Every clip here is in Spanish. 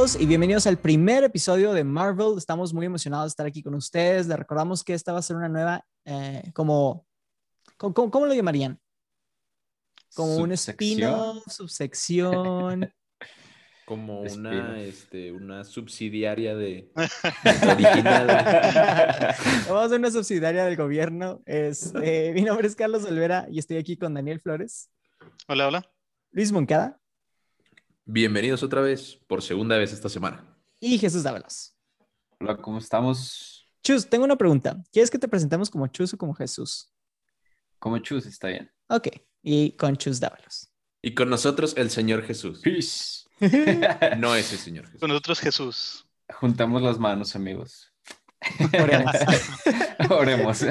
Todos y bienvenidos al primer episodio de Marvel. Estamos muy emocionados de estar aquí con ustedes. Les recordamos que esta va a ser una nueva, eh, como, ¿cómo, cómo lo llamarían? Como un spin-off, subsección. Como una, este, una subsidiaria de, original. Vamos a ser una subsidiaria del gobierno. Este, mi nombre es Carlos Olvera y estoy aquí con Daniel Flores. Hola, hola. Luis Moncada. Bienvenidos otra vez, por segunda vez esta semana. Y Jesús Dávalos. Hola, ¿cómo estamos? Chus, tengo una pregunta. ¿Quieres que te presentemos como Chus o como Jesús? Como Chus, está bien. Ok, y con Chus Dávalos. Y con nosotros el Señor Jesús. Peace. No ese Señor Jesús. Con nosotros Jesús. Juntamos las manos, amigos. Oremos. Oremos.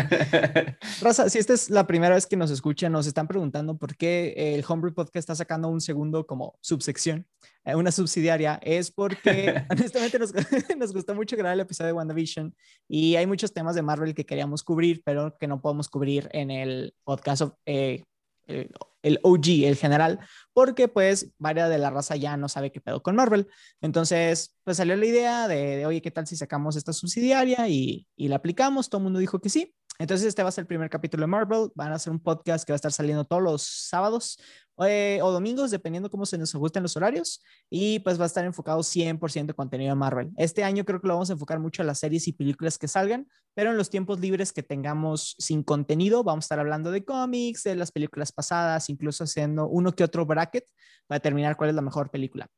Raza, si esta es la primera vez que nos escuchan, nos están preguntando por qué el Homebrew Podcast está sacando un segundo como subsección, eh, una subsidiaria, es porque honestamente nos, nos gustó mucho grabar el episodio de WandaVision y hay muchos temas de Marvel que queríamos cubrir, pero que no podemos cubrir en el podcast eh, el, el OG, el general, porque pues varias de la raza ya no sabe qué pedo con Marvel. Entonces, pues salió la idea de, oye, ¿qué tal si sacamos esta subsidiaria y, y la aplicamos? Todo el mundo dijo que sí. Entonces, este va a ser el primer capítulo de Marvel. Van a hacer un podcast que va a estar saliendo todos los sábados eh, o domingos, dependiendo cómo se nos ajusten los horarios. Y pues va a estar enfocado 100% de contenido de Marvel. Este año creo que lo vamos a enfocar mucho a las series y películas que salgan, pero en los tiempos libres que tengamos sin contenido, vamos a estar hablando de cómics, de las películas pasadas, incluso haciendo uno que otro bracket para determinar cuál es la mejor película.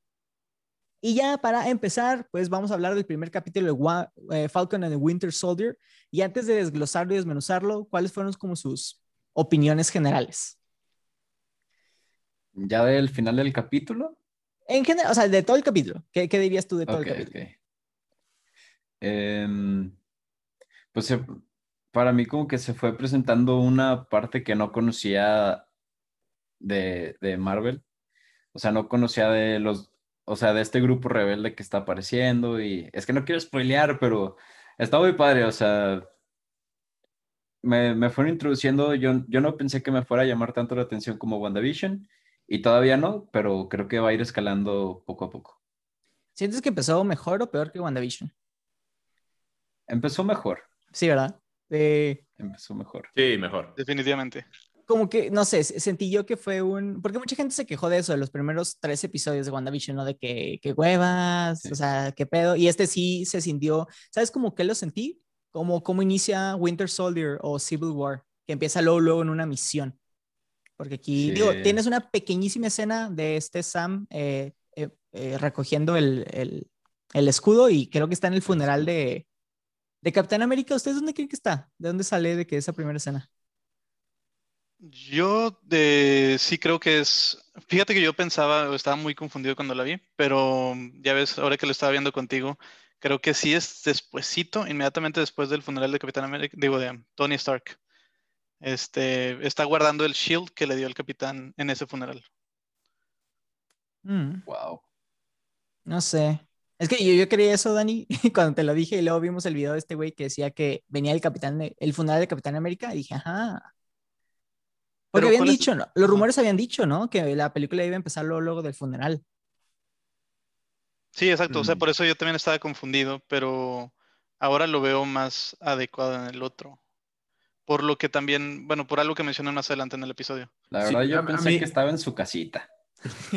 Y ya para empezar, pues vamos a hablar del primer capítulo de eh, Falcon and the Winter Soldier. Y antes de desglosarlo y desmenuzarlo, ¿cuáles fueron como sus opiniones generales? ¿Ya del final del capítulo? En general, o sea, de todo el capítulo. ¿Qué, qué dirías tú de todo okay, el capítulo? Okay. Eh, pues para mí como que se fue presentando una parte que no conocía de, de Marvel. O sea, no conocía de los, o sea, de este grupo rebelde que está apareciendo y es que no quiero spoilear, pero está muy padre, o sea, me, me, fueron introduciendo, yo, yo no pensé que me fuera a llamar tanto la atención como WandaVision y todavía no, pero creo que va a ir escalando poco a poco. ¿Sientes que empezó mejor o peor que WandaVision? Empezó mejor. Sí, ¿verdad? Eh, empezó mejor. Sí, mejor. Definitivamente como que, no sé, sentí yo que fue un, porque mucha gente se quejó de eso, de los primeros tres episodios de WandaVision, ¿no? De que, que huevas, sí. o sea, qué pedo, y este sí se sintió, ¿sabes como que lo sentí? Como, como inicia Winter Soldier o Civil War, que empieza luego, luego en una misión. Porque aquí, sí. digo, tienes una pequeñísima escena de este Sam eh, eh, eh, recogiendo el, el, el, escudo y creo que está en el funeral de, de Capitán América. ¿Ustedes dónde creen que está? ¿De dónde sale de que esa primera escena? Yo de, sí creo que es, fíjate que yo pensaba, estaba muy confundido cuando la vi, pero ya ves, ahora que lo estaba viendo contigo, creo que sí es despuesito, inmediatamente después del funeral de Capitán América, digo, de Tony Stark. Este, está guardando el shield que le dio el capitán en ese funeral. Mm. Wow. No sé. Es que yo, yo creía eso, Dani, cuando te lo dije y luego vimos el video de este güey que decía que venía el capitán, de, el funeral de Capitán América y dije, ajá. Porque habían dicho, ¿no? los rumores habían dicho, ¿no? Que la película iba a empezar luego, luego del funeral. Sí, exacto. Mm. O sea, por eso yo también estaba confundido, pero ahora lo veo más adecuado en el otro. Por lo que también, bueno, por algo que mencioné más adelante en el episodio. La verdad, sí, yo pensé mí... que estaba en su casita.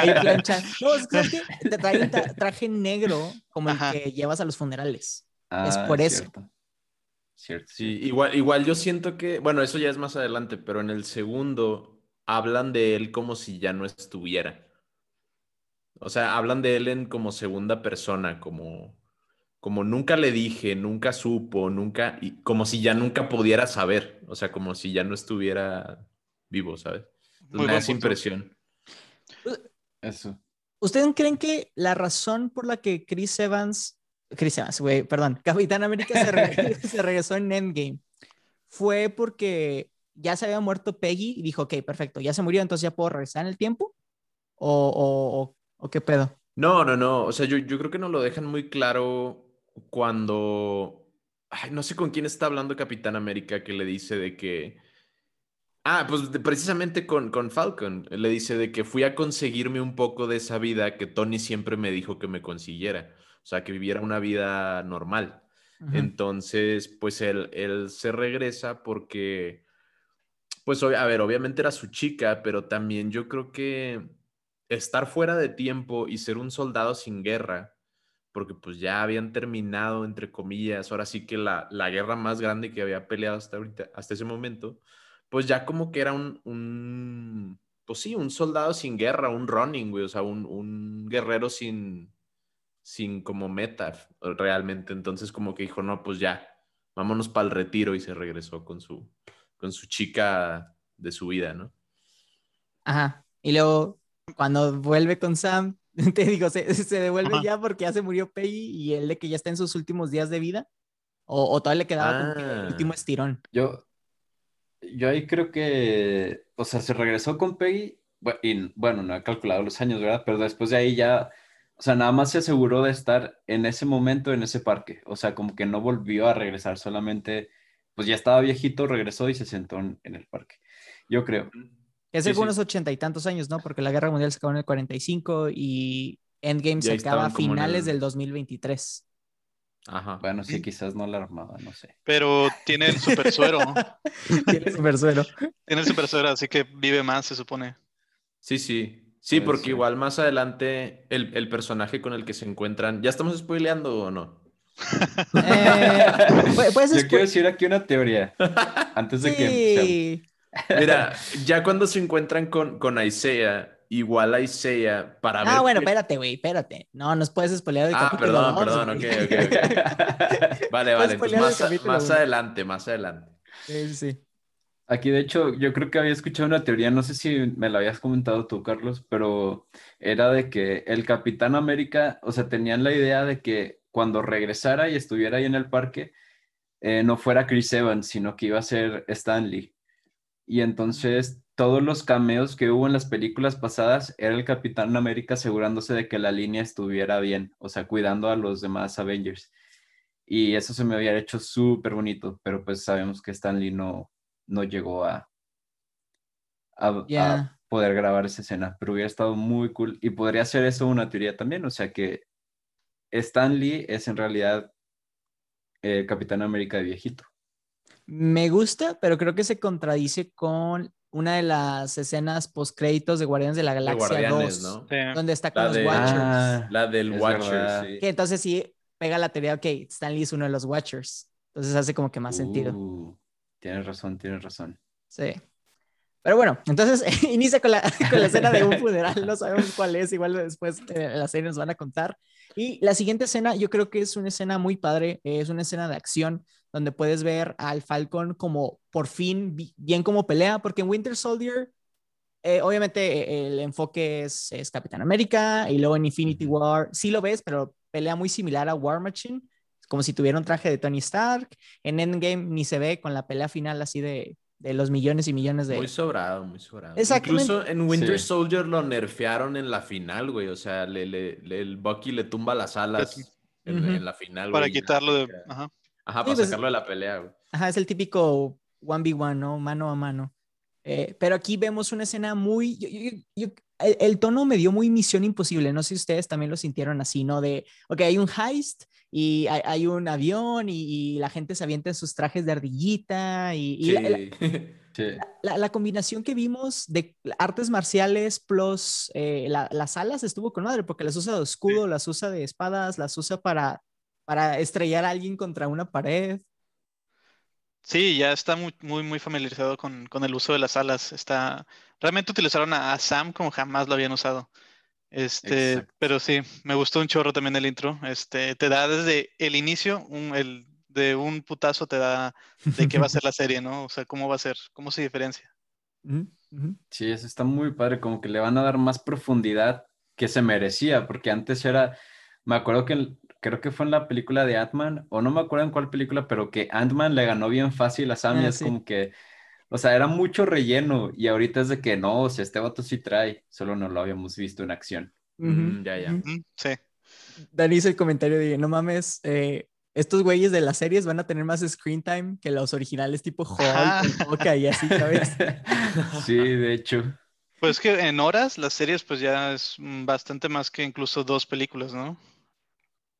Ahí plancha. No, es que te trae un tra traje negro como Ajá. el que llevas a los funerales. Ah, es por eso. Cierto. Cierto. Sí, igual, igual yo siento que, bueno, eso ya es más adelante, pero en el segundo hablan de él como si ya no estuviera. O sea, hablan de él en como segunda persona, como, como nunca le dije, nunca supo, nunca, y como si ya nunca pudiera saber, o sea, como si ya no estuviera vivo, ¿sabes? Entonces, me da esa impresión. Eso. ¿Ustedes creen que la razón por la que Chris Evans Chris Evans, güey, perdón, Capitán América se, re se, regresó en Endgame. Fue porque ya se había muerto Peggy y dijo, ok, perfecto, ya se murió, entonces ya puedo regresar en el tiempo. ¿O, o, o, o qué pedo? No, no, no. O sea, yo, yo creo que nos lo dejan muy claro cuando. Ay, no sé con quién está hablando Capitán América que le dice de que Ah, pues de- precisamente con, con Falcon. Le dice de que fui a conseguirme un poco de esa vida que Tony siempre me dijo que me consiguiera. O sea, que viviera una vida normal. Entonces, pues él, él se regresa porque, pues, a ver, obviamente era su chica, pero también yo creo que estar fuera de tiempo y ser un soldado sin guerra, porque pues ya habían terminado, entre comillas, ahora sí que la, la guerra más grande que había peleado hasta ahorita, hasta ese momento, pues ya como que era un, un pues sí, un soldado sin guerra, un running, güey, o sea, un, un guerrero sin, sin como meta f- realmente. Entonces como que dijo, no, pues ya, vámonos para el retiro y se regresó con su, con su chica de su vida, ¿no? Ajá. Y luego, cuando vuelve con Sam, te digo, se, se devuelve Ajá. ya porque ya se murió Peggy y él de que ya está en sus últimos días de vida. O, o todavía le quedaba como que el Ah. último estirón. Yo, yo ahí creo que, o sea, se regresó con Peggy, y bueno, no he calculado los años, ¿verdad? Pero después de ahí ya, o sea, nada más se aseguró de estar en ese momento en ese parque, o sea, como que no volvió a regresar, solamente, pues ya estaba viejito, regresó y se sentó en, en el parque. Yo creo. Es Sí, de sí. unos ochenta y tantos años, ¿no? Porque la Guerra Mundial se acabó en el 45 y Endgame Y se acaba a finales el- del 2023. Ajá. Bueno, sí, quizás no la armaba, no sé. Pero tiene el super suero. Tiene super suero. tiene el super suero, así que vive más, se supone. Sí, sí. Sí, porque igual más adelante el, el personaje con el que se encuentran, ¿ya estamos spoileando o no? Eh, Yo quiero decir aquí una teoría, antes de que. Sí. Mira, ya cuando se encuentran con, con Isaiah, igual Isaiah, para ver... Ah, bueno, espérate, güey, espérate. No, nos puedes spoilear el Ah, capítulo perdón, dos, perdón, güey. ok, ok, ok. Vale, vale, entonces más, a- adelante, más adelante. Sí, sí. Aquí, de hecho, yo creo que había escuchado una teoría, no sé si me la habías comentado tú, Carlos, pero era de que el Capitán América, o sea, tenían la idea de que cuando regresara y estuviera ahí en el parque, eh, no fuera Chris Evans, sino que iba a ser Stan Lee. Y entonces todos los cameos que hubo en las películas pasadas era el Capitán América asegurándose de que la línea estuviera bien, o sea, cuidando a los demás Avengers. Y eso se me había hecho súper bonito, pero pues sabemos que Stan Lee no, no llegó a, a, poder grabar esa escena, pero hubiera estado muy cool. Y podría ser eso una teoría también, o sea que Stan Lee es en realidad el Capitán América de viejito. Me gusta, pero creo que se contradice con una de las escenas post créditos de Guardianes de la De Galaxia Guardianes, 2, ¿no? Sí. donde está con La los de- Watchers. Ah, La del Es Watcher, verdad. sí. Que entonces sí pega la teoría, ok, Stan Lee es uno de los Watchers. Entonces hace como que más sentido. uh, tienes razón, tienes razón. Sí. Pero bueno, entonces inicia con la, con la escena de un funeral, no sabemos cuál es, igual después eh, la serie nos van a contar. Y la siguiente escena, yo creo que es una escena muy padre, eh, es una escena de acción donde puedes ver al Falcon como por fin bi- bien como pelea, porque en Winter Soldier, eh, obviamente eh, el enfoque es, es Capitán América y luego en Infinity. War, sí lo ves, pero pelea muy similar a War Machine, como si tuviera un traje de Tony Stark. En Endgame ni se ve con la pelea final así de, de los millones y millones de... Muy sobrado, muy sobrado. Exactamente. Incluso en Winter Sí. Soldier lo nerfearon en la final, güey. O sea, le, le- le- el Bucky le tumba las alas en, Ujú. en la final, Para güey. quitarlo de. Ajá. Ajá, Sí, para pues- sacarlo de la pelea, güey. Ajá, es el típico 1v1, ¿no? Mano a mano. Eh, pero aquí vemos una escena muy... yo- yo- yo- el, el tono me dio muy Misión Imposible. No sé si ustedes también lo sintieron así, ¿no? De, ok, hay un heist y hay, hay un avión y, y la gente se avienta en sus trajes de ardillita y, y la- la, Sí. Sí. la- la combinación que vimos de artes marciales plus eh, la- las alas estuvo con madre porque las usa de escudo, las usa de espadas, las usa para, para estrellar a alguien contra una pared. Sí, ya está muy, muy, muy familiarizado con, con el uso de las alas. Está, realmente utilizaron a, a Sam como jamás lo habían usado. Este, Exacto. pero sí, me gustó un chorro también el intro. Este, te da desde el inicio, un, el, de un putazo te da de qué va a ser la serie, ¿no? O sea, cómo va a ser, cómo se diferencia. Sí, eso está muy padre, como que le van a dar más profundidad que se merecía, porque antes era, me acuerdo que el- creo que fue en la película de Ant-Man, o no me acuerdo en cuál película, pero que Ant-Man le ganó bien fácil a Sam y Ah, es sí. como que, o sea, era mucho relleno y ahorita es de que no, o sea, este vato sí trae, solo no lo habíamos visto en acción. Ujú, Mm, ya, ya. ujú. Ujú, Sí, Dani hizo el comentario de, no mames, eh, estos güeyes de las series van a tener más screen time que los originales tipo. Hulk, Boca y así, ¿sabes? Sí, de hecho. Pues que en horas las series pues ya es mm, bastante más que incluso dos películas, ¿no?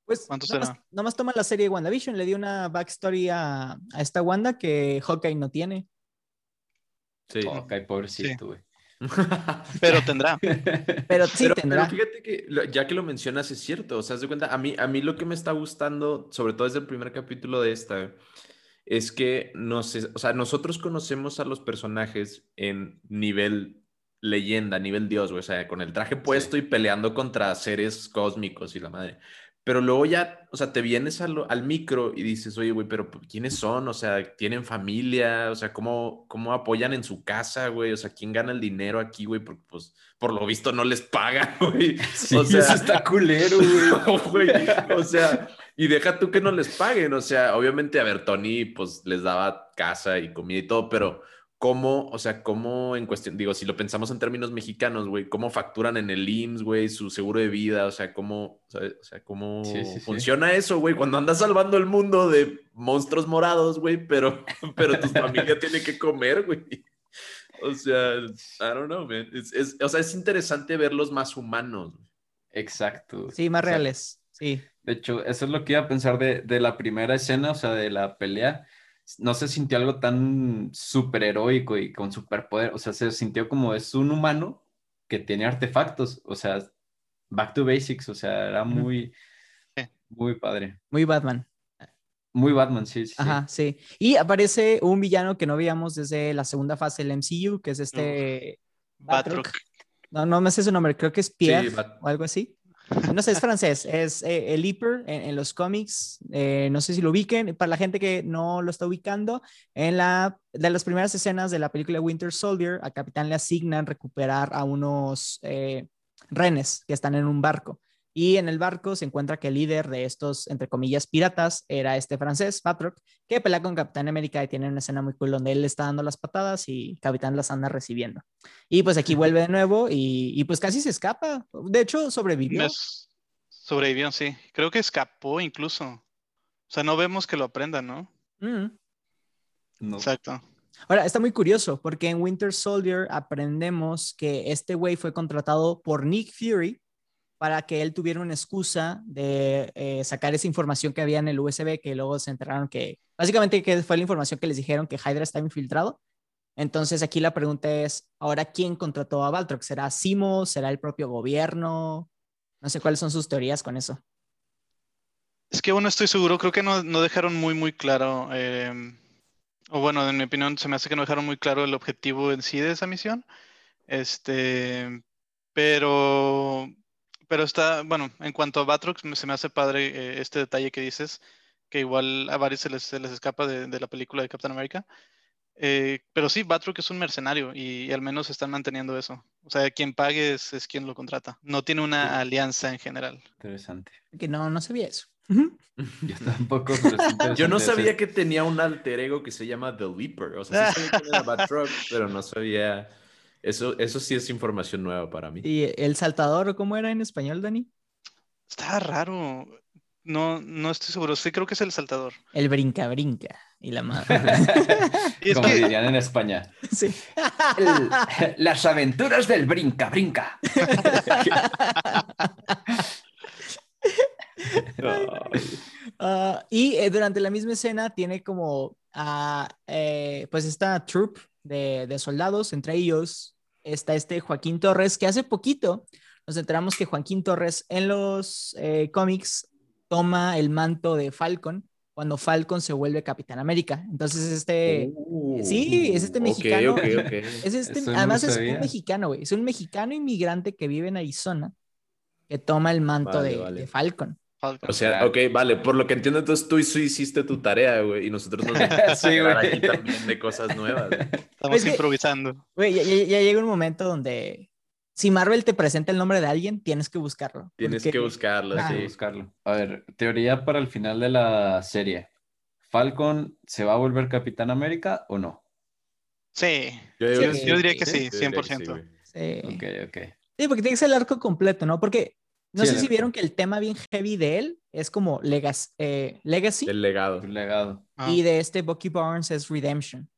Pues ¿Cuánto nomás, será? nomás toma la serie de WandaVision, le dio una backstory a, a esta Wanda que Hawkeye no tiene. Sí. Ok, pobrecito, güey. Pero tendrá. Pero sí Pero, tendrá. pero fíjate que lo- ya que lo mencionas es cierto, o sea, haz de cuenta, a mí, a mí lo que me está gustando, sobre todo desde el primer capítulo de esta, es que nos, o sea, nosotros conocemos a los personajes en nivel leyenda, nivel dios, güey, o sea, con el traje puesto y peleando contra seres cósmicos y la madre. Pero luego ya, o sea, te vienes al, al micro y dices, oye, güey, pero ¿quiénes son? O sea, ¿tienen familia? O sea, ¿cómo, cómo apoyan en su casa, güey? O sea, ¿quién gana el dinero aquí, güey? Porque, pues, por lo visto no les paga, güey. Sí, o sea, eso está culero, güey. O sea, y deja tú que no les paguen. O sea, obviamente, a ver, Tony, pues les daba casa y comida y todo, pero ¿cómo, o sea, cómo en cuestión, digo, si lo pensamos en términos mexicanos, güey, cómo facturan en el IMSS, güey, su seguro de vida, o sea, cómo, ¿sabes? O sea, cómo Sí, sí, sí. funciona eso, güey, cuando andas salvando el mundo de monstruos morados, güey, pero, pero tu familia tiene que comer, güey. O sea, I don't know, man. Es- es- o sea, es interesante verlos más humanos. güey. Exacto. Sí, más O sea, reales. Sí. De hecho, eso es lo que iba a pensar de, de la primera escena, o sea, de la pelea. No se sintió algo tan superheroico y con superpoder, o sea, se sintió como es un humano que tiene artefactos, o sea, back to basics, o sea, era muy, muy padre. Muy Batman. Muy Batman, sí, sí. Ajá, sí. Y aparece un villano que no veíamos desde la segunda fase del MCU, que es este. Batroc. No, no me sé su nombre, creo que es Pierre o algo así. No sé, es francés, es eh, el en, en los cómics. eh, no sé si lo ubiquen. Para la gente que no lo está ubicando, en la de las primeras escenas de la película Winter Soldier, a Capitán le asignan recuperar a unos eh, renes que están en un barco. Y en el barco se encuentra que el líder de estos, entre comillas, piratas era este francés, Patrick, que pelea con Capitán América y tiene una escena muy cool donde él le está dando las patadas y Capitán las anda recibiendo. Y pues aquí vuelve de nuevo y, y pues casi se escapa. De hecho, sobrevivió. Sobrevivió, sí. Creo que escapó incluso. O sea, no vemos que lo aprenda, ¿no? Mm. No. Exacto. Ahora, está muy curioso porque en Winter Soldier aprendemos que este güey fue contratado por Nick Fury para que él tuviera una excusa de eh, sacar esa información que había en el USB, que luego se enteraron que, básicamente que fue la información que les dijeron que Hydra estaba infiltrado. Entonces aquí la pregunta es, ahora, ¿quién contrató a Baltrock? ¿Será Simo? ¿Será el propio gobierno? No sé cuáles son sus teorías con eso. Es que bueno, estoy seguro, creo que no, no dejaron muy, muy claro, eh, o bueno, en mi opinión, se me hace que no dejaron muy claro el objetivo en sí de esa misión. Este, pero, pero está, bueno, en cuanto a Batroc, me- se me hace padre eh, este detalle que dices, que igual a varios se les, se les escapa de, de la película de Captain America. Eh, pero sí, Batroc es un mercenario y, y al menos están manteniendo eso. O sea, quien pague es, es quien lo contrata. No tiene una alianza en general. Interesante. Que no, no sabía eso. Yo tampoco, Yo no sabía que tenía un alter ego que se llama The Leaper. O sea, sí sabía que era Batroc, pero no sabía. Eso, eso sí es información nueva para mí. ¿Y el saltador, cómo era en español, Dani? Está raro. No, no estoy seguro. Sí, creo que es el saltador. El brinca, brinca. Y la madre. Y Como que, dirían en España. sí. El- las aventuras del brinca, brinca. Ah, y eh, durante la misma escena tiene como, eh, pues esta troupe de, de soldados, entre ellos está este Joaquín Torres, que hace poquito nos enteramos que Joaquín Torres en los eh, cómics toma el manto de Falcon cuando Falcon se vuelve Capitán América. Entonces este... sí, es este Uh, mexicano. Es este, Eso no además es un mexicano, güey. Es un mexicano inmigrante que vive en Arizona que toma el manto Vale, de, vale. de Falcon. O sea, ok, vale, por lo que entiendo, entonces tú sí hiciste tu tarea, güey, y nosotros nos Sí, aquí también de cosas nuevas. Estamos Es que- improvisando. Güey, ya, ya- ya llega un momento donde si Marvel te presenta el nombre de alguien, tienes que buscarlo. Tienes porque- que buscarlo, Ah. Sí. buscarlo. A ver, teoría para el final de la serie. ¿Falcon se va a volver Capitán América o no? Sí. Yo, Sí, Yo, sí, yo diría que sí, yo diría que 100%. güey. Sí. Ok, ok. Sí, porque tiene que ser el arco completo, ¿no? Porque No Sí, sé si vieron que el tema bien heavy de él es como Legas- eh, Legacy El legado. El legado. Ah, y de este Bucky Barnes es Redemption.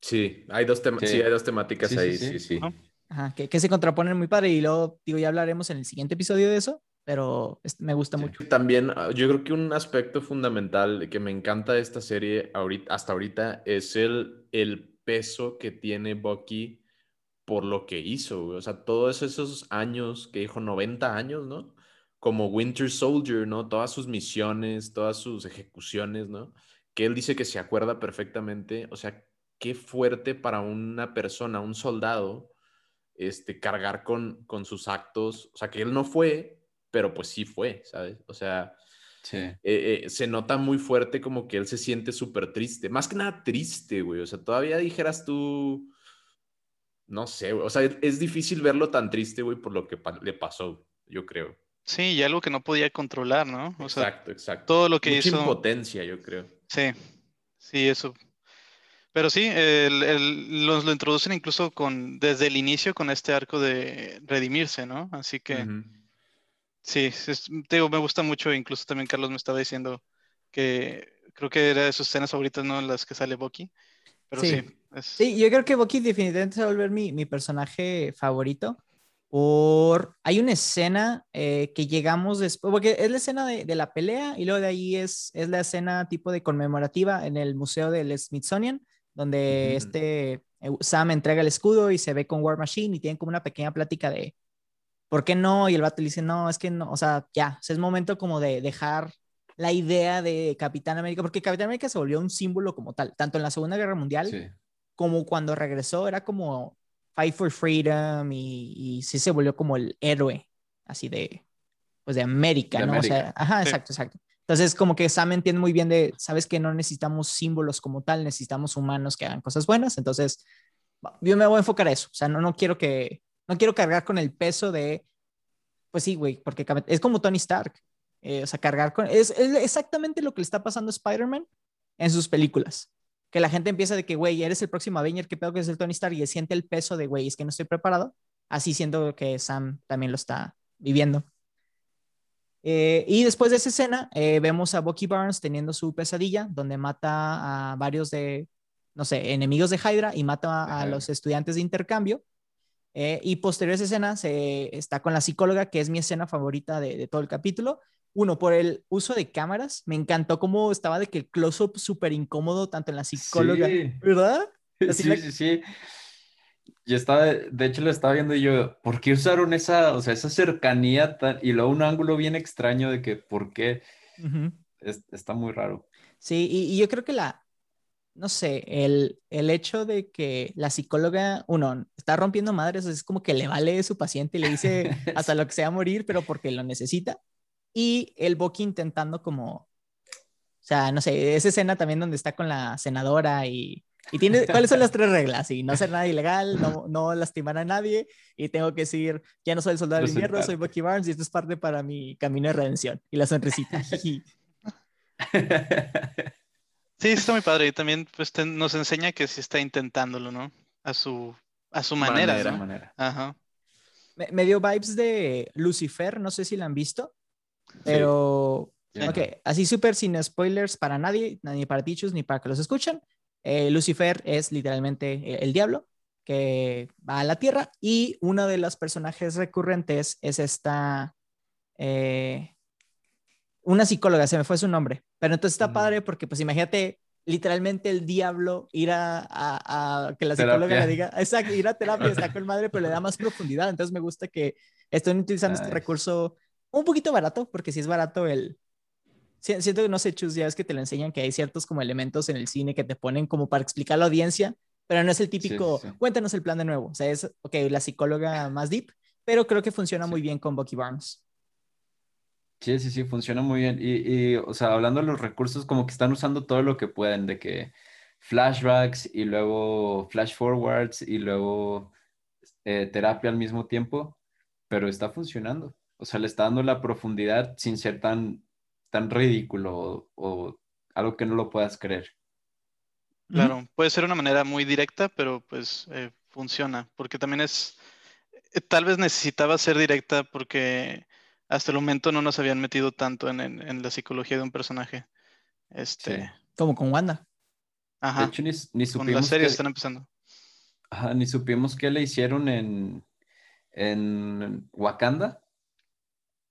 Sí, hay dos, Sí. sí, hay dos temáticas ahí, sí. sí, sí. Ajá. Ajá, que, que se contraponen muy padre y luego, digo, ya hablaremos en el siguiente episodio de eso, pero me gusta Sí. mucho. También ah, yo creo que un aspecto fundamental que me encanta de esta serie ahorita, hasta ahorita es el, el peso que tiene Bucky por lo que hizo. güey. O sea, todos esos años, que dijo 90 años, ¿no? Como Winter Soldier, ¿no? Todas sus misiones, todas sus ejecuciones, ¿no? Que él dice que se acuerda perfectamente. O sea, qué fuerte para una persona, un soldado, este, cargar con, con sus actos. O sea, que él no fue, pero pues sí fue, ¿sabes? O sea, Sí. eh, eh, se nota muy fuerte como que él se siente súper triste. Más que nada triste, güey. O sea, todavía dijeras tú, no sé, güey. O sea, es, difícil verlo tan triste, güey, por lo que pa- le pasó, yo creo. Sí, y algo que no podía controlar, ¿no? O sea, exacto, exacto. todo lo que Mucha hizo. impotencia, yo creo. Sí, sí, eso. Pero sí, el, el- los, lo introducen incluso con, desde el inicio con este arco de redimirse, ¿no? Así que sí, es- te digo, me gusta mucho, incluso también Carlos me estaba diciendo que creo que era de sus escenas favoritas, ¿no? Las que sale Bucky. Pero Sí. sí, es- Sí, yo creo que Bucky definitivamente se va a volver mi, mi personaje favorito. Por... Hay una escena eh, que llegamos después, porque es la escena de, de la pelea y luego de ahí es, es la escena tipo de conmemorativa en el Museo del Smithsonian, donde Ujú. este eh, Sam entrega el escudo y se ve con War Machine y tienen como una pequeña plática de ¿por qué no? Y el vato le dice, no, es que no, o sea, ya, o sea, es momento como de dejar la idea de Capitán América, porque Capitán América se volvió un símbolo como tal, tanto en la Segunda Guerra Mundial Sí. como cuando regresó, era como Fight for Freedom y, y sí se volvió como el héroe, así de, pues de América, De ¿no? O sea, América. ajá, Sí. exacto, exacto. Entonces, como que Sam entiende muy bien de, sabes que no necesitamos símbolos como tal, necesitamos humanos que hagan cosas buenas. Entonces, yo me voy a enfocar a eso. O sea, no, no quiero que, no quiero cargar con el peso de, pues sí, güey, porque es como Tony Stark. Eh, o sea, cargar con, es, es exactamente lo que le está pasando a Spider-Man en sus películas. Que la gente empieza de que, güey, eres el próximo Avenger, qué pedo que es el Tony Stark, y siente el peso de, güey, es que no estoy preparado. Así siento que Sam también lo está viviendo. Eh, y después de esa escena, eh, vemos a Bucky Barnes teniendo su pesadilla, donde mata a varios de, no sé, enemigos de Hydra y mata a, los estudiantes de intercambio. Eh, y posterior a esa escena, se está con la psicóloga, que es mi escena favorita de, de todo el capítulo. Uno, por el uso de cámaras, me encantó cómo estaba de que el close-up súper incómodo, tanto en la psicóloga, Sí. ¿verdad? Así Sí, la- sí, sí. Yo estaba, de hecho lo estaba viendo y yo, ¿por qué usaron esa, o sea, esa cercanía tan, y luego un ángulo bien extraño de que, ¿por qué? Es- está muy raro. Sí, y, y yo creo que la, no sé, el, el hecho de que la psicóloga, uno, está rompiendo madres, es como que le vale su paciente y le dice hasta lo que sea morir, pero porque lo necesita. Y el Bucky intentando como, o sea, no sé, esa escena también donde está con la senadora y, y tiene, ¿cuáles son las tres reglas? Y no hacer nada ilegal, no, no lastimar a nadie y tengo que decir, ya no soy el soldado del invierno, soy. Bucky Barnes y esto es parte para mi camino de redención. Y la sonrisita. Sí, está muy padre. Y también pues, te- nos enseña que sí está intentándolo, ¿no? A su, a su manera, Manera. De ¿no? manera. Ajá. me, me dio vibes de Lucifer, no sé si la han visto, pero Ya. ok, así súper sin spoilers para nadie, ni para dichos ni para que los escuchen. Eh, Lucifer es literalmente el diablo que va a la tierra y uno de los personajes recurrentes es esta, eh, una psicóloga, se me fue su nombre, pero entonces está padre porque pues imagínate literalmente el diablo ir a, a- a que la psicóloga Terapia. le diga, exacto, ir a terapia está con madre, pero le da más profundidad, entonces me gusta que estén utilizando este Nice. recurso un poquito barato, porque si es barato el... si- Siento que no sé, Chus, ya es que te lo enseñan que hay ciertos como elementos en el cine que te ponen como para explicar a la audiencia, pero no es el típico, sí, sí. cuéntanos el plan de nuevo. O sea, es, ok, la psicóloga más deep, pero creo que funciona Sí. muy bien con Bucky Barnes. Sí, sí, sí, funciona muy bien. Y, y, o sea, hablando de los recursos, como que están usando todo lo que pueden, de que flashbacks y luego flash forwards y luego eh, terapia al mismo tiempo, pero está funcionando. O sea, le está dando la profundidad sin ser tan, tan ridículo o, o algo que no lo puedas creer. Claro, puede ser una manera muy directa, pero pues eh, funciona, porque también es, eh, tal vez necesitaba ser directa porque hasta el momento no nos habían metido tanto en, en- en la psicología de un personaje. Este, Sí. Como con Wanda. De ajá, hecho, ni, ni con supimos las series qué- están empezando. ajá, ni supimos qué le hicieron en, en Wakanda.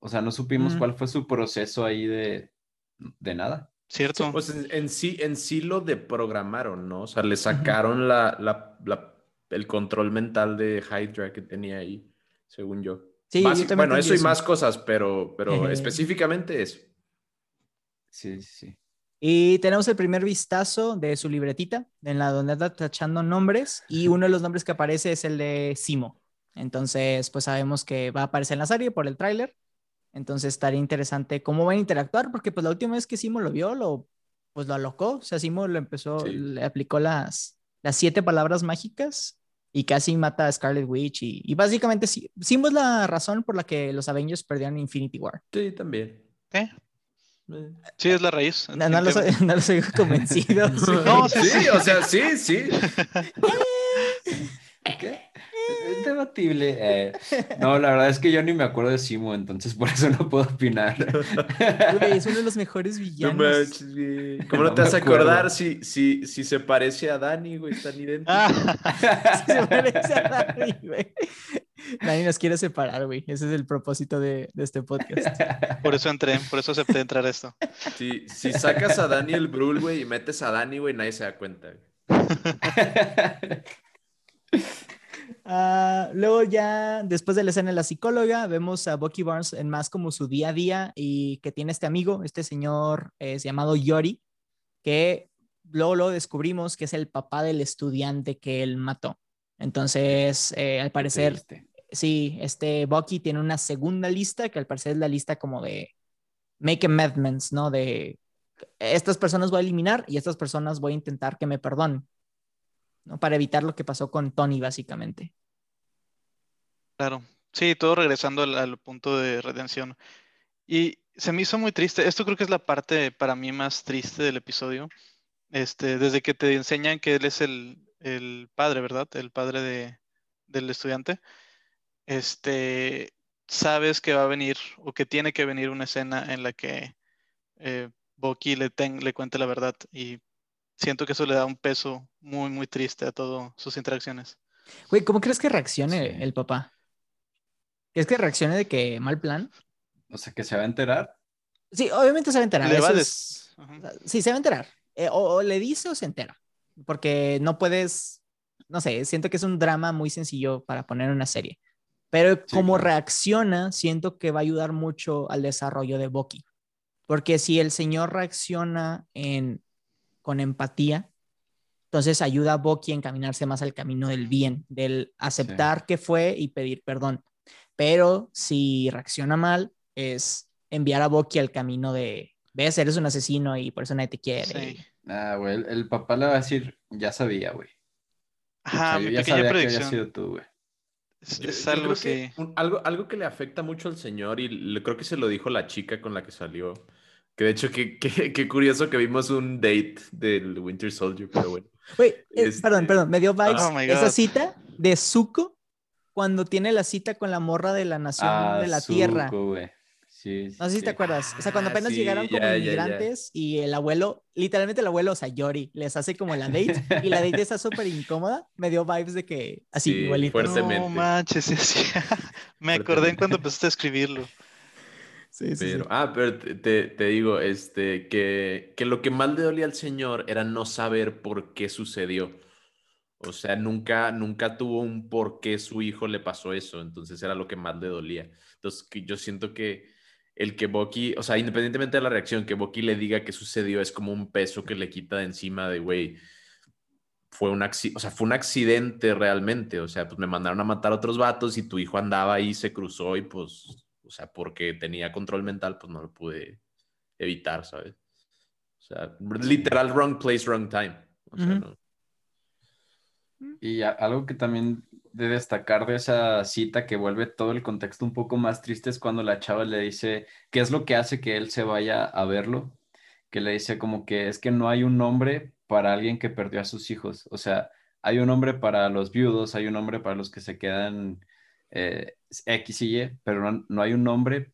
O sea, no supimos Mm. cuál fue su proceso ahí de, de nada. ¿Cierto? Pues en, en sí, en sí lo deprogramaron, ¿no? O sea, le sacaron la, la- la- el control mental de Hydra que tenía ahí, según yo. Sí, yo Basi- también bueno, eso y eso. más cosas, pero, pero específicamente eso. Sí, sí. Y tenemos el primer vistazo de su libretita, en la donde anda tachando nombres, y uno de los nombres que aparece es el de Simo. Entonces, pues sabemos que va a aparecer en la serie por el tráiler. Entonces, estaría interesante cómo van a interactuar, porque pues la última vez que Simo lo vio, lo, pues lo alocó. O sea, Simo lo empezó, Sí. le aplicó las, las siete palabras mágicas y casi mata a Scarlet Witch. Y, y básicamente, Simo es la razón por la que los Avengers perdieron Infinity War. Sí, también. ¿Eh? Sí, es la raíz. No, no los, no los oigo convencidos. No, sí, sí, o sea, sí, sí. ¿Qué? Es debatible. eh. No, la verdad es que yo ni me acuerdo de Simo, entonces por eso no puedo opinar. Güey, es uno de los mejores No villanos. manches, güey. ¿Cómo no, No te vas a acordar si, si, si se parece a Dani, güey? Están idénticos. Ah, Se parece a Dani, güey. Dani nos quiere separar, güey. Ese es el propósito de, de este podcast. por eso entré, por eso acepté entrar a esto. Si, si sacas a Daniel Brühl, güey, y metes a Dani, güey, nadie se da cuenta. güey. Ah, luego ya, después de la escena de la psicóloga, vemos a Bucky Barnes en más como su día a día y que tiene este amigo, este señor es llamado Yori, que luego lo descubrimos que es el papá del estudiante que él mató. Entonces, eh, al parecer, Triste. sí, este Bucky tiene una segunda lista que al parecer es la lista como de make amendments, ¿no? De estas personas voy a eliminar y estas personas voy a intentar que me perdonen, ¿no? Para evitar lo que pasó con Tony, básicamente. Claro. Sí, todo regresando al, punto de redención. Y se me hizo muy triste. Esto creo que es la parte para mí más triste del episodio. Este, desde que te enseñan que él es el, el padre, ¿verdad? El padre de, del estudiante. Este, sabes que va a venir o que tiene que venir una escena en la que eh, Bucky le, ten- le cuente la verdad. Y siento que eso le da un peso muy, muy triste a todas sus interacciones. Güey, ¿cómo crees que reaccione Sí. el papá? ¿Crees que reaccione de que mal plan? O sea, que se va a enterar. Sí, obviamente se va a enterar. Le va a eso des- es-. Sí, se va a enterar. Eh, o, o le dice o se entera. Porque no puedes, no sé, siento que es un drama muy sencillo para poner en una serie. Pero Sí, como claro. reacciona, siento que va a ayudar mucho al desarrollo de Bucky. Porque si el señor reacciona en, con empatía, entonces ayuda a Bucky a encaminarse más al camino del bien, del aceptar que fue y pedir perdón. Pero si reacciona mal, es enviar a Bucky al camino de, ves, eres un asesino y por eso nadie te quiere. Sí. Ah, güey, el, el papá le va a decir, ya sabía, güey. O Ajá, sea, mi yo ya pequeña sabía que había predicción. sido tú, güey. Es, yo algo que un- algo, algo que le afecta mucho al señor y le- creo que se lo dijo la chica con la que salió. Que de hecho, qué, qué, qué curioso que vimos un date del Winter Soldier, pero bueno. Güey, eh, Este- perdón, perdón, me dio vibes Oh esa cita de Zuko cuando tiene la cita con la morra de la nación Ah, de la tierra. Zuko, güey. Sí, sí, No sé si sí. te acuerdas. O sea, cuando Ah, apenas sí, llegaron como ya, ya, ya. inmigrantes y el abuelo, literalmente el abuelo, o sea, Yori, les hace como la date y la date está súper incómoda. Me dio vibes de que así, Sí, igualito. fuerte. No Fuertemente. manches, sí, sí. Me acordé en cuando empezaste a escribirlo. Sí, sí, sí. Pero, ah, pero te, te- digo, este, que, que lo que más le dolía al señor era no saber por qué sucedió. O sea, nunca, nunca tuvo un por qué su hijo le pasó eso. Entonces era lo que más le dolía. Entonces, yo siento que el que Bucky, o sea, independientemente de la reacción, que Bucky le diga que sucedió es como un peso que le quita de encima de, güey, fue o sea, fue un accidente realmente. O sea, pues me mandaron a matar a otros vatos y tu hijo andaba ahí, se cruzó y pues, o sea, porque tenía control mental, pues no lo pude evitar, ¿sabes? O sea, literal wrong place, wrong time. O sea, no. Y a- algo que también de destacar de esa cita que vuelve todo el contexto un poco más triste es cuando la chava le dice qué es lo que hace que él se vaya a verlo, que le dice como que es que no hay un nombre para alguien que perdió a sus hijos, o sea, hay un nombre para los viudos, hay un nombre para los que se quedan eh, X y Y, pero no, no hay un nombre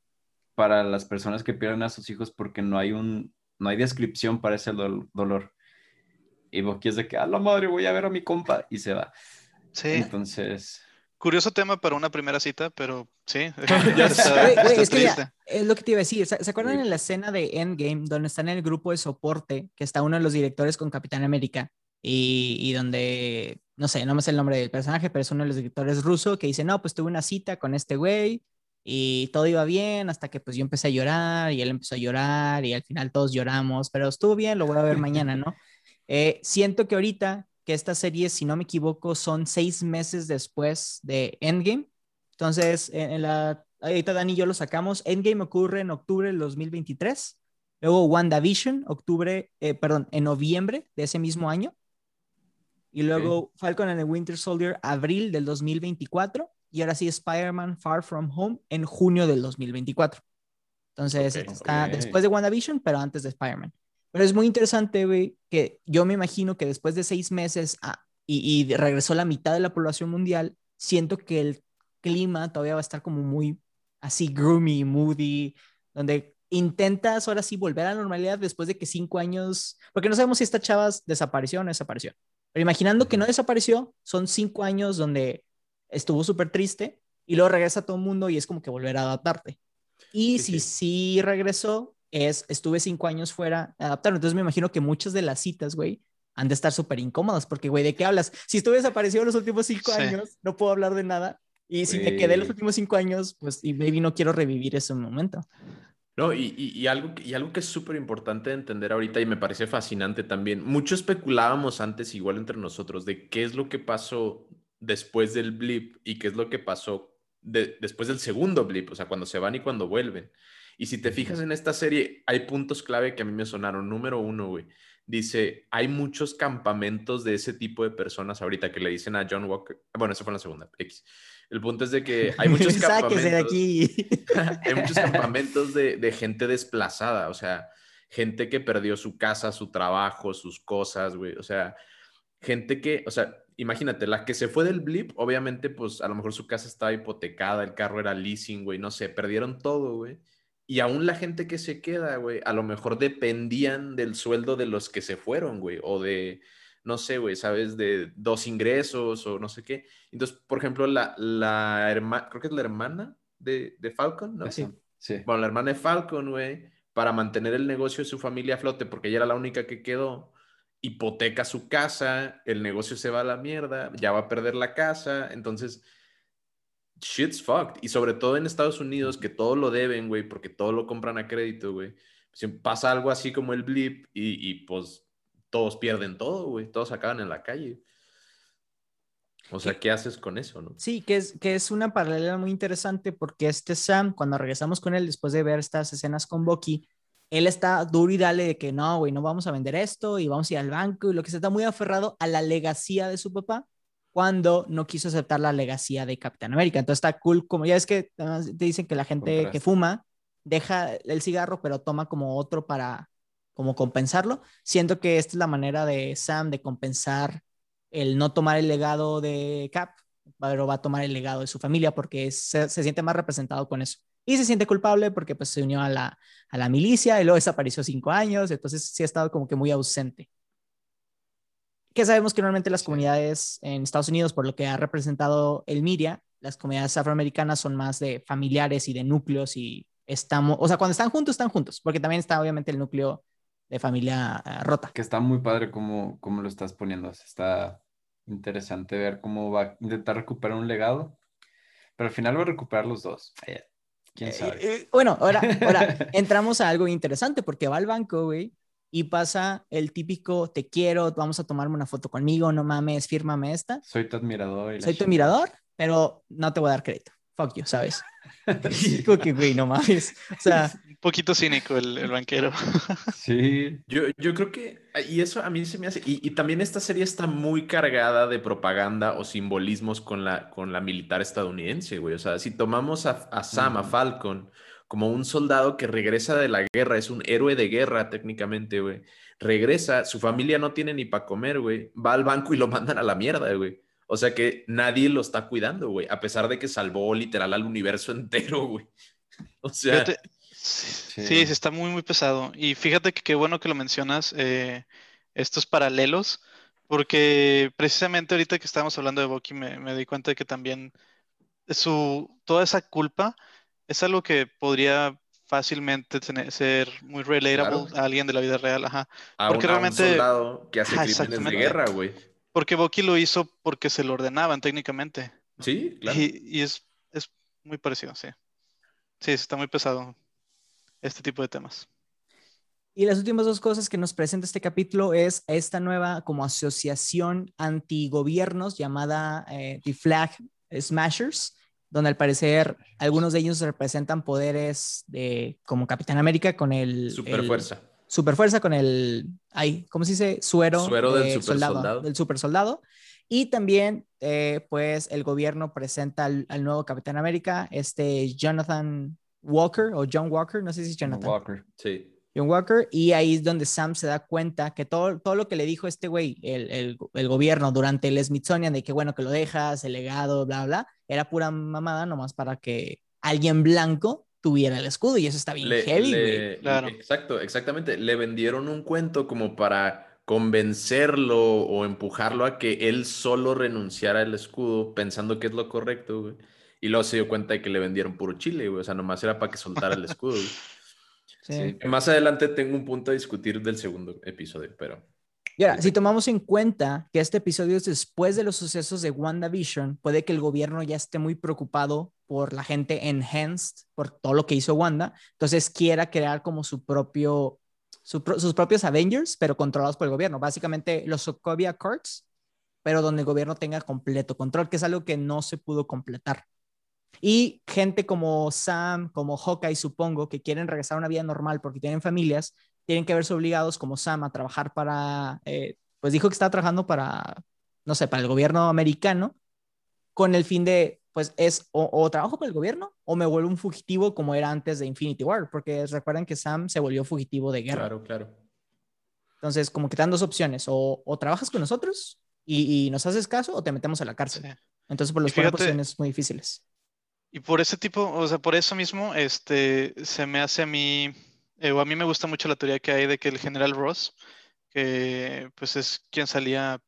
para las personas que pierden a sus hijos porque no hay un, no hay descripción para ese dolor. Y Bucky es de que, a la madre, voy a ver a mi compa y se va. Sí. Entonces, Curioso tema para una primera cita, pero sí. Güey, está- está es que ya, es lo que te iba a decir. ¿Se, se acuerdan Sí. en la escena de Endgame donde están en el grupo de soporte, que está uno de los directores con Capitán América y, y donde, no sé, no me sé el nombre del personaje, pero es uno de los directores ruso que dice, no, pues tuve una cita con este güey y todo iba bien hasta que pues yo empecé a llorar y él empezó a llorar y al final todos lloramos, pero estuvo bien, lo voy a ver mañana, ¿no? Eh, siento que ahorita que esta serie, si no me equivoco, son seis meses después de Endgame. Entonces, en, en la, ahorita Dani y yo lo sacamos. Endgame ocurre en octubre del 2023. Luego WandaVision, octubre, eh, perdón, en noviembre de ese mismo año. Y luego Falcon and the Winter Soldier, abril del 2024. Y ahora sí, Spider-Man Far From Home en junio del 2024. Entonces, Ok, está ok. después de WandaVision, pero antes de Spider-Man. Pero es muy interesante, güey, que yo me imagino que después de seis meses ah, y, y regresó la mitad de la población mundial, siento que el clima todavía va a estar como muy así groomy, moody, donde intentas ahora sí volver a la normalidad después de que cinco años, porque no sabemos si esta chava desapareció o no desapareció. Pero imaginando que no desapareció, son cinco años donde estuvo súper triste y luego regresa todo el mundo y es como que volver a adaptarte. Y Sí, si sí. sí regresó, es, estuve cinco años fuera adaptando. Entonces me imagino que muchas de las citas, güey, han de estar súper incómodas porque, güey, ¿de qué hablas? Si estuve desaparecido los últimos cinco Sí. años, no puedo hablar de nada. Y si me quedé los últimos cinco años, pues, y maybe no quiero revivir ese momento. No, y, y- y algo, que- y algo que es súper importante de entender ahorita y me parece fascinante también, mucho especulábamos antes igual entre nosotros de qué es lo que pasó después del blip y qué es lo que pasó de- después del segundo blip, o sea, cuando se van y cuando vuelven. Y si te fijas en esta serie, hay puntos clave que a mí me sonaron. Número uno, güey, dice, hay muchos campamentos de ese tipo de personas ahorita que le dicen a John Walker, bueno, eso fue la segunda, X. El punto es de que hay muchos Sáquese de campamentos. aquí. hay muchos campamentos de, de gente desplazada, o sea, gente que perdió su casa, su trabajo, sus cosas, güey, o sea, gente que, o sea, imagínate, la que se fue del blip, obviamente, pues a lo mejor su casa estaba hipotecada, el carro era leasing, güey, no sé, perdieron todo, güey. Y aún la gente que se queda, güey, a lo mejor dependían del sueldo de los que se fueron, güey, o de, no sé, güey, ¿sabes? De dos ingresos o no sé qué. Entonces, por ejemplo, la, la hermana, creo que es la hermana de, de Falcon, ¿no? Sí. sí. Bueno, la hermana de Falcon, güey, para mantener el negocio de su familia a flote, porque ella era la única que quedó, hipoteca su casa, el negocio se va a la mierda, ya va a perder la casa, entonces, shit's fucked. Y sobre todo en Estados Unidos, que todo lo deben, güey, porque todo lo compran a crédito, güey. Pasa algo así como el blip y, y pues todos pierden todo, güey, todos acaban en la calle. O sea, ¿qué haces con eso, no? Sí, que es, que es una paralela muy interesante porque este Sam, cuando regresamos con él después de ver estas escenas con Bucky, él está duro y dale de que no, güey, no vamos a vender esto y vamos a ir al banco y lo que se está muy aferrado a la legacía de su papá cuando no quiso aceptar la legacía de Capitán América. Entonces está cool, como ya es que te dicen que la gente que fuma deja el cigarro pero toma como otro para como compensarlo. Siento que esta es la manera de Sam de compensar el no tomar el legado de Cap, pero va a tomar el legado de su familia porque se, se siente más representado con eso. Y se siente culpable porque pues se unió a la, a la milicia y luego desapareció cinco años, entonces sí ha estado como que muy ausente. Que sabemos que normalmente las comunidades en Estados Unidos, por lo que ha representado el Miria, las comunidades afroamericanas son más de familiares y de núcleos y estamos, o sea, cuando están juntos, están juntos, porque también está obviamente el núcleo de familia eh, rota. Que está muy padre cómo, cómo lo estás poniendo. Está interesante ver cómo va a intentar recuperar un legado. Pero al final va a recuperar los dos. Eh, ¿Quién Eh, sabe? eh, bueno, ahora, ahora entramos a algo interesante porque va al banco, güey, y pasa el típico te quiero, vamos a tomarme una foto conmigo, no mames, fírmame esta. Soy tu admirador. y Soy tu admirador, pero no te voy a dar crédito. Fuck you, ¿sabes? Como que, güey, no mames. O sea, Un poquito cínico el, el banquero. Sí. Yo, yo creo que, y eso a mí se me hace, y, y también esta serie está muy cargada de propaganda o simbolismos con la, con la militar estadounidense, güey. O sea, si tomamos a, a Sam, a. Falcon, como un soldado que regresa de la guerra, es un héroe de guerra técnicamente, güey. Regresa, su familia no tiene ni para comer, güey. Va al banco y lo mandan a la mierda, güey. O sea que nadie lo está cuidando, güey. A pesar de que salvó literal al universo entero, güey. O sea, Fíjate, Sí, sí, está muy, muy pesado. Y fíjate que qué bueno que lo mencionas, eh, estos paralelos, porque precisamente ahorita que estábamos hablando de Bucky me, me di cuenta de que también su, toda esa culpa es algo que podría fácilmente tener- ser muy relatable Claro. a alguien de la vida real, ajá. A Porque un, a un realmente- soldado que hace Ajá, crímenes de guerra, güey. Porque Bucky lo hizo porque se lo ordenaban técnicamente. Sí, claro. Y, y es, es muy parecido, sí. Sí, está muy pesado este tipo de temas. Y las últimas dos cosas que nos presenta este capítulo es esta nueva como asociación antigobiernos llamada eh, The Flag Smashers, donde al parecer algunos de ellos representan poderes de como Capitán América con el Super el- fuerza. Superfuerza con el, ay, ¿cómo se dice? Suero, Suero del de supersoldado. del super soldado. Y también, eh, pues, el gobierno presenta al, al nuevo Capitán América, este Jonathan Walker o John Walker, no sé si es Jonathan. Walker. Sí. John Walker, y ahí es donde Sam se da cuenta que todo, todo lo que le dijo este güey, el, el, el gobierno durante el Smithsonian, de que bueno, que lo dejas, el legado, bla, bla, era pura mamada nomás para que alguien blanco tuviera el escudo, y eso está bien Le- heavy, güey. le- Claro. Exacto, exactamente. Le vendieron un cuento como para convencerlo o empujarlo a que él solo renunciara al escudo pensando que es lo correcto, güey. Y luego se dio cuenta de que le vendieron puro chile, güey. O sea, nomás era para que soltara el escudo, güey. Sí. Sí. Más adelante tengo un punto a discutir del segundo episodio, pero Y ahora, si tomamos en cuenta que este episodio es después de los sucesos de WandaVision, puede que el gobierno ya esté muy preocupado por la gente enhanced, por todo lo que hizo Wanda, entonces quiera crear como su propio, su sus propios Avengers, pero controlados por el gobierno. Básicamente los Sokovia Accords, pero donde el gobierno tenga completo control, que es algo que no se pudo completar. Y gente como Sam, como Hawkeye, supongo, que quieren regresar a una vida normal porque tienen familias, tienen que verse obligados, como Sam, a trabajar para, eh, pues dijo que estaba trabajando para, no sé, para el gobierno americano, con el fin de, pues es o, o trabajo para el gobierno o me vuelvo un fugitivo como era antes de Infinity War, porque recuerdan que Sam se volvió fugitivo de guerra. claro, claro. Entonces, como que te dan dos opciones, o, o trabajas con nosotros y, y nos haces caso o te metemos a la Sí. cárcel. Entonces, por ponen fíjate- posiciones muy difíciles. Y por ese tipo, o sea, por eso mismo, este, se me hace a mí, eh, o a mí me gusta mucho la teoría que hay de que el general Ross, que pues es quien salía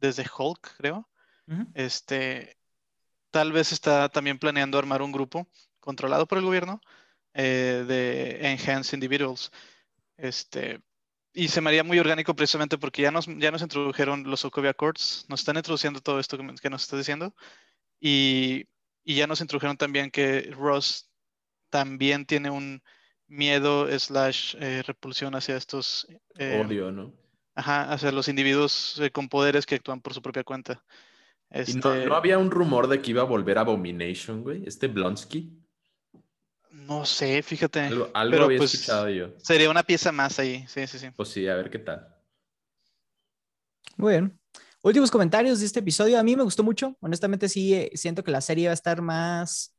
desde Hulk, creo, Ujú. este, tal vez está también planeando armar un grupo controlado por el gobierno eh, de Enhanced Individuals. Este, y se me haría muy orgánico precisamente porque ya nos, ya nos introdujeron los Sokovia Accords, nos están introduciendo todo esto que, que nos estás diciendo, y, y ya nos introdujeron también que Ross también tiene un miedo slash eh, repulsión hacia estos, eh, Odio, ¿no? ajá, hacia los individuos con poderes que actúan por su propia cuenta. ¿Y no, Este, no había un rumor de que iba a volver Abomination, güey? Este Blonsky. no sé, fíjate. Algo, algo pero había pues, escuchado yo. Sería una pieza más ahí, sí, sí, sí. Pues sí, a ver qué tal. Muy bien. Últimos comentarios de este episodio. A mí me gustó mucho. Honestamente, sí, eh, siento que la serie va a estar más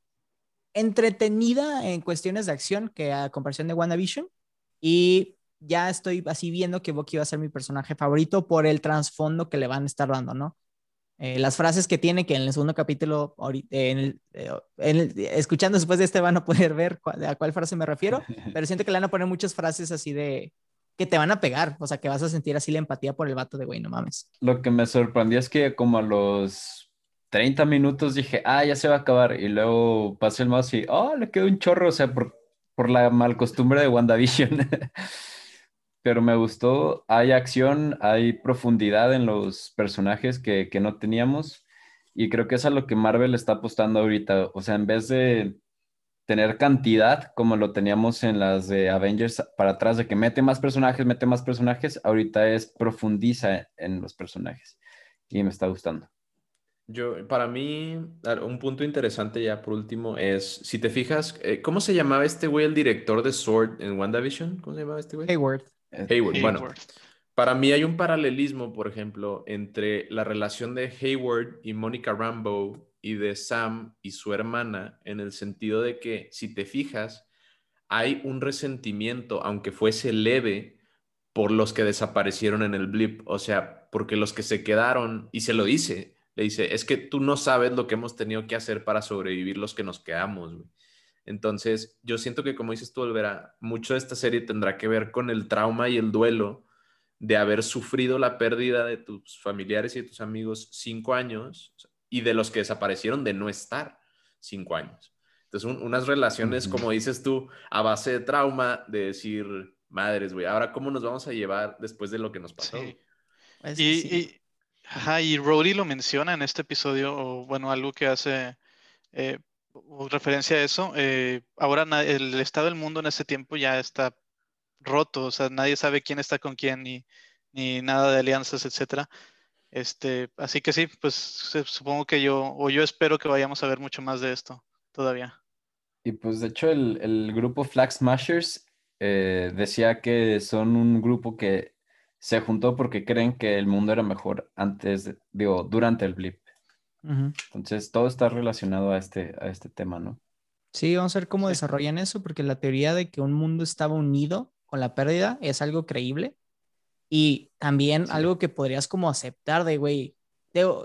entretenida en cuestiones de acción que a comparación de WandaVision. Y ya estoy así viendo que Bucky va a ser mi personaje favorito por el trasfondo que le van a estar dando, ¿no? Eh, las frases que tiene, que en el segundo capítulo, en el- eh, en el- escuchando después de este, van a poder ver cuál- a cuál frase me refiero, pero siento que le van a poner muchas frases así de que te van a pegar, o sea, que vas a sentir así la empatía por el vato de güey, no mames. Lo que me sorprendió es que como a los 30 minutos dije, ah, ya se va a acabar. Y luego pasé el mouse y, oh, le quedó un chorro, o sea, por, por la mal costumbre de WandaVision. Pero me gustó, hay acción, hay profundidad en los personajes que, que no teníamos. Y creo que es a lo que Marvel está apostando ahorita. O sea, en vez de tener cantidad como lo teníamos en las de Avengers para atrás, de que mete más personajes, mete más personajes, ahorita es profundiza en los personajes. Y me está gustando. Yo, para mí, un punto interesante ya por último es, si te fijas, eh, ¿cómo se llamaba este güey, el director de Sword en WandaVision? ¿Cómo se llamaba este güey? Hayward. Hayward. Bueno, para mí hay un paralelismo, por ejemplo, entre la relación de Hayward y Mónica Rambeau y de Sam y su hermana, en el sentido de que, si te fijas, hay un resentimiento, aunque fuese leve, por los que desaparecieron en el blip. O sea, porque los que se quedaron, y se lo dice, le dice, es que tú no sabes lo que hemos tenido que hacer para sobrevivir los que nos quedamos. güey". Entonces, yo siento que, como dices tú, Olvera, mucho de esta serie tendrá que ver con el trauma y el duelo de haber sufrido la pérdida de tus familiares y de tus amigos cinco años y de los que desaparecieron de no estar cinco años. Entonces, unas relaciones, como dices tú, a base de trauma, de decir, madres, güey, ahora cómo nos vamos a llevar después de lo que nos pasó. Pues y, y, ajá, y lo menciona en este episodio, o bueno, algo que hace eh, referencia a eso. Eh, ahora el estado del mundo en ese tiempo ya está roto, o sea, nadie sabe quién está con quién, ni, ni nada de alianzas, etcétera. Este, así que sí, pues supongo que yo, o yo espero que vayamos a ver mucho más de esto todavía. Y pues de hecho el, el grupo Flag Smashers eh, decía que son un grupo que se juntó porque creen que el mundo era mejor antes, digo, durante el blip. Entonces todo está relacionado a este, a este tema, ¿no? Sí, vamos a ver cómo desarrollan eso, porque la teoría de que un mundo estaba unido con la pérdida es algo creíble. Y también algo que podrías como aceptar de, güey,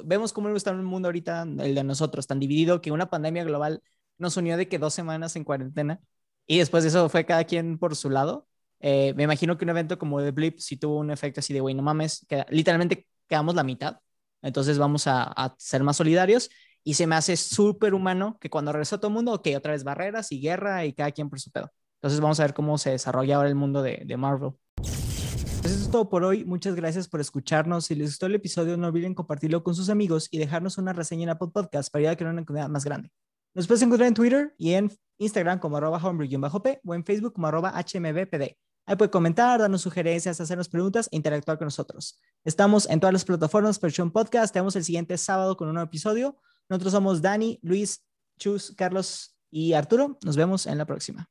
vemos cómo está el mundo ahorita, el de nosotros, tan dividido que una pandemia global nos unió de que dos semanas en cuarentena y después de eso fue cada quien por su lado. Eh, me imagino que un evento como The Blip sí tuvo un efecto así de, güey, no mames, que literalmente quedamos la mitad, entonces vamos a, a ser más solidarios y se me hace súper humano que cuando regresó todo el mundo, ok, otra vez barreras y guerra y cada quien por su pedo. Entonces vamos a ver cómo se desarrolla ahora el mundo de, de Marvel. Pues eso es todo por hoy. Muchas gracias por escucharnos. Si les gustó el episodio, no olviden compartirlo con sus amigos y dejarnos una reseña en Apple Podcast para ayudar a crear una comunidad más grande. Nos puedes encontrar en Twitter y en Instagram como arroba homebrew-p o en Facebook como arroba hmbpd. Ahí puede comentar, darnos sugerencias, hacernos preguntas e interactuar con nosotros. Estamos en todas las plataformas Perchon Podcast. Tenemos el siguiente sábado con un nuevo episodio. Nosotros somos Dani, Luis, Chus, Carlos y Arturo. Nos vemos en la próxima.